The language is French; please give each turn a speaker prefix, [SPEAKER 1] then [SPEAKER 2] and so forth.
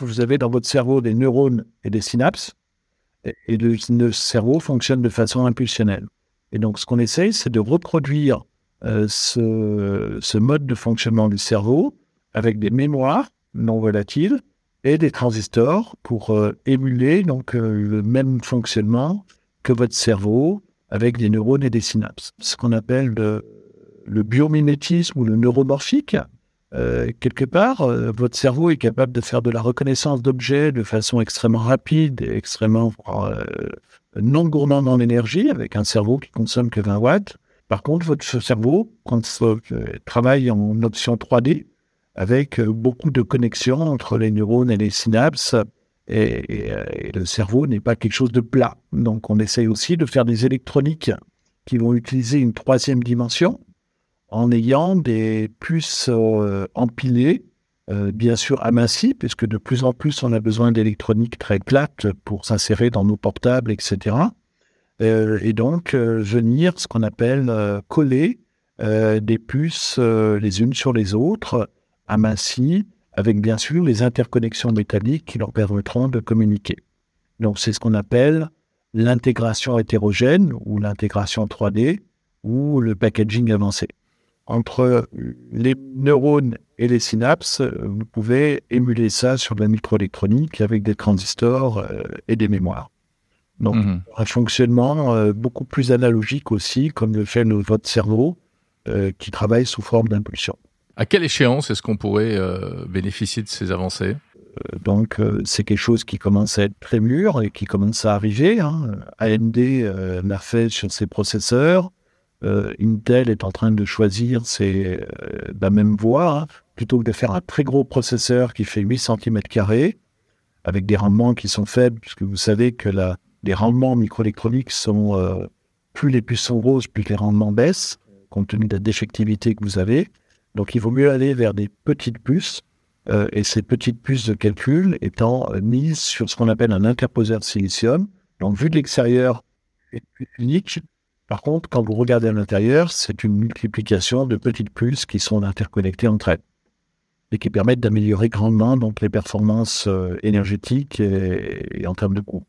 [SPEAKER 1] vous avez dans votre cerveau des neurones et des synapses, et, le, cerveau fonctionne de façon impulsionnelle. Et donc, ce qu'on essaye, c'est de reproduire euh, ce, mode de fonctionnement du cerveau avec des mémoires non volatiles et des transistors pour euh, émuler donc euh, le même fonctionnement que votre cerveau avec des neurones et des synapses. Ce qu'on appelle le, le biomimétisme ou le neuromorphique. Euh, quelque part, euh, votre cerveau est capable de faire de la reconnaissance d'objets de façon extrêmement rapide et extrêmement euh, non gourmande en énergie, avec un cerveau qui consomme que 20 watts. Par contre, votre cerveau, quand il travaille en option 3D, avec beaucoup de connexions entre les neurones et les synapses, et le cerveau n'est pas quelque chose de plat. Donc, on essaye aussi de faire des électroniques qui vont utiliser une troisième dimension, en ayant des puces euh, empilées, euh, bien sûr amincies, puisque de plus en plus on a besoin d'électronique très plate pour s'insérer dans nos portables, etc. Euh, et donc venir ce qu'on appelle coller des puces les unes sur les autres, amincies, avec bien sûr les interconnexions métalliques qui leur permettront de communiquer. Donc c'est ce qu'on appelle l'intégration hétérogène ou l'intégration 3D ou le packaging avancé entre les neurones et les synapses, vous pouvez émuler ça sur de la microélectronique avec des transistors euh, et des mémoires. Donc, mhm. un fonctionnement euh, beaucoup plus analogique aussi, comme le fait votre cerveau, euh, qui travaille sous forme d'impulsion.
[SPEAKER 2] À quelle échéance est-ce qu'on pourrait bénéficier de ces avancées?
[SPEAKER 1] Donc, c'est quelque chose qui commence à être très mûr et qui commence à arriver. Hein. AMD l'a fait sur ses processeurs. Euh, Intel est en train de choisir c'est euh, la même voie, hein. plutôt que de faire un très gros processeur qui fait 8 cm avec des rendements qui sont faibles, puisque vous savez que la, les rendements microélectroniques sont, euh, plus les puces sont grosses, plus les rendements baissent, compte tenu de la défectivité que vous avez. Donc il vaut mieux aller vers des petites puces, et ces petites puces de calcul étant mises sur ce qu'on appelle un interposeur de silicium. Donc vu de l'extérieur, c'est unique, par contre, quand vous regardez à l'intérieur, c'est une multiplication de petites puces qui sont interconnectées entre elles et qui permettent d'améliorer grandement donc les performances euh, énergétiques et, et en termes de coût.